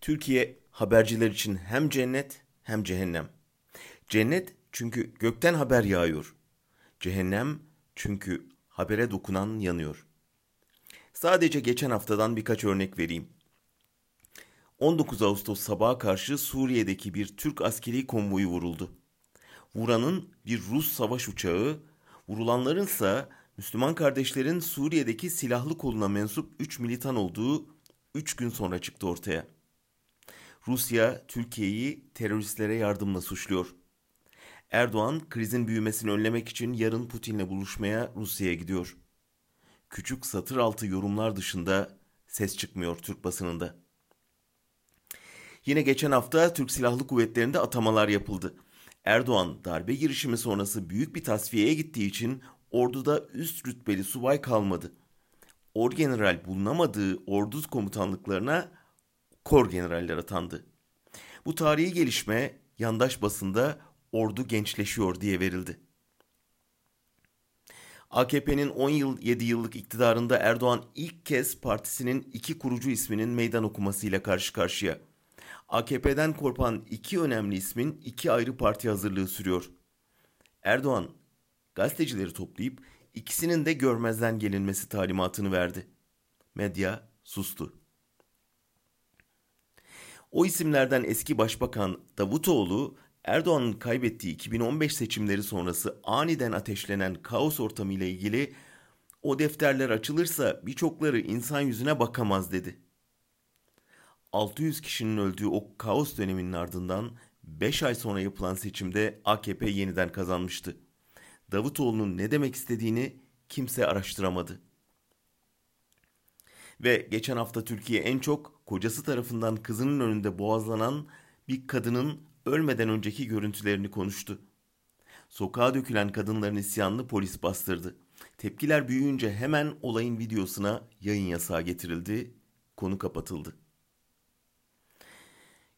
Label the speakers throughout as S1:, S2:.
S1: Türkiye haberciler için hem cennet hem cehennem. Cennet çünkü gökten haber yağıyor. Cehennem çünkü habere dokunan yanıyor. Sadece geçen haftadan birkaç örnek vereyim. 19 Ağustos sabaha karşı Suriye'deki bir Türk askeri konvoyu vuruldu. Vuranın bir Rus savaş uçağı, vurulanların ise Müslüman kardeşlerin Suriye'deki silahlı koluna mensup 3 militan olduğu 3 gün sonra çıktı ortaya. Rusya Türkiye'yi teröristlere yardımla suçluyor. Erdoğan krizin büyümesini önlemek için yarın Putin'le buluşmaya Rusya'ya gidiyor. Küçük satır altı yorumlar dışında ses çıkmıyor Türk basınında. Yine geçen hafta Türk Silahlı Kuvvetleri'nde atamalar yapıldı. Erdoğan darbe girişimi sonrası büyük bir tasfiyeye gittiği için orduda üst rütbeli subay kalmadı. Orgeneral bulunamadığı ordu komutanlıklarına kor generaller atandı. Bu tarihi gelişme yandaş basında ordu gençleşiyor diye verildi. AKP'nin 10 yıl 7 yıllık iktidarında Erdoğan ilk kez partisinin iki kurucu isminin meydan okumasıyla karşı karşıya. AKP'den korpan iki önemli ismin iki ayrı parti hazırlığı sürüyor. Erdoğan gazetecileri toplayıp ikisinin de görmezden gelinmesi talimatını verdi. Medya sustu. O isimlerden eski başbakan Davutoğlu Erdoğan'ın kaybettiği 2015 seçimleri sonrası aniden ateşlenen kaos ortamı ile ilgili o defterler açılırsa birçokları insan yüzüne bakamaz dedi. 600 kişinin öldüğü o kaos döneminin ardından 5 ay sonra yapılan seçimde AKP yeniden kazanmıştı. Davutoğlu'nun ne demek istediğini kimse araştıramadı. Ve geçen hafta Türkiye en çok kocası tarafından kızının önünde boğazlanan bir kadının ölmeden önceki görüntülerini konuştu. Sokağa dökülen kadınların isyanını polis bastırdı. Tepkiler büyüyünce hemen olayın videosuna yayın yasağı getirildi, konu kapatıldı.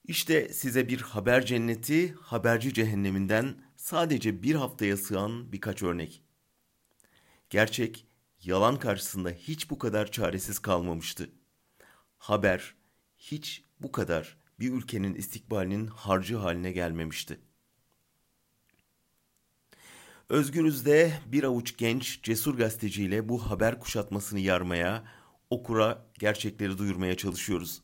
S1: İşte size bir haber cenneti, haberci cehenneminden sadece bir haftaya sığan birkaç örnek. Gerçek, yalan karşısında hiç bu kadar çaresiz kalmamıştı. Haber hiç bu kadar bir ülkenin istikbalinin harcı haline gelmemişti. Özgürüz'de bir avuç genç cesur gazeteciyle bu haber kuşatmasını yarmaya, okura gerçekleri duyurmaya çalışıyoruz.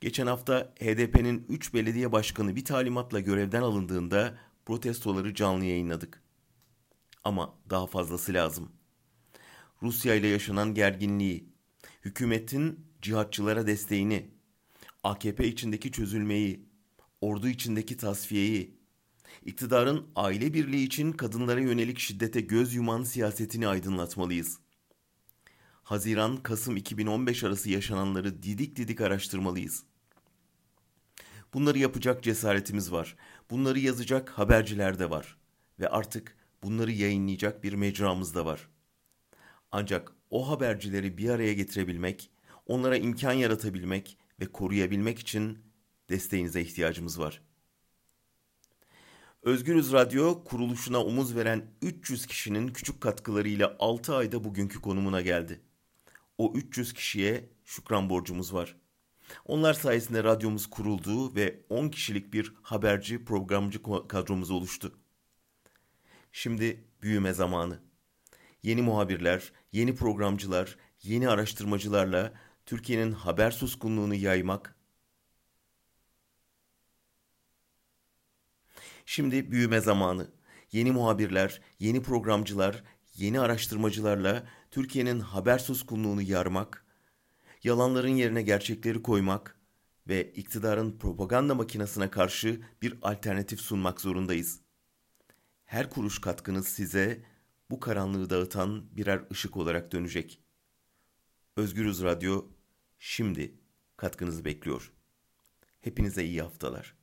S1: Geçen hafta HDP'nin 3 belediye başkanı bir talimatla görevden alındığında protestoları canlı yayınladık. Ama daha fazlası lazım. Rusya ile yaşanan gerginliği, hükümetin cihatçılara desteğini, AKP içindeki çözülmeyi, ordu içindeki tasfiyeyi, iktidarın aile birliği için kadınlara yönelik şiddete göz yuman siyasetini aydınlatmalıyız. Haziran-Kasım 2015 arası yaşananları didik didik araştırmalıyız. Bunları yapacak cesaretimiz var. Bunları yazacak haberciler de var. Ve artık bunları yayınlayacak bir mecramız da var. Ancak o habercileri bir araya getirebilmek, onlara imkan yaratabilmek ve koruyabilmek için desteğinize ihtiyacımız var. Özgürüz Radyo kuruluşuna omuz veren 300 kişinin küçük katkılarıyla 6 ayda bugünkü konumuna geldi. O 300 kişiye şükran borcumuz var. Onlar sayesinde radyomuz kuruldu ve 10 kişilik bir haberci programcı kadromuz oluştu. Şimdi büyüme zamanı. Yeni muhabirler, yeni programcılar, yeni araştırmacılarla Türkiye'nin haber suskunluğunu yaymak, Şimdi büyüme zamanı. Yeni muhabirler, yeni programcılar, yeni araştırmacılarla Türkiye'nin haber suskunluğunu yarmak, yalanların yerine gerçekleri koymak ve iktidarın propaganda makinesine karşı bir alternatif sunmak zorundayız. Her kuruş katkınız size bu karanlığı dağıtan birer ışık olarak dönecek. Özgürüz Radyo şimdi katkınızı bekliyor. Hepinize iyi haftalar.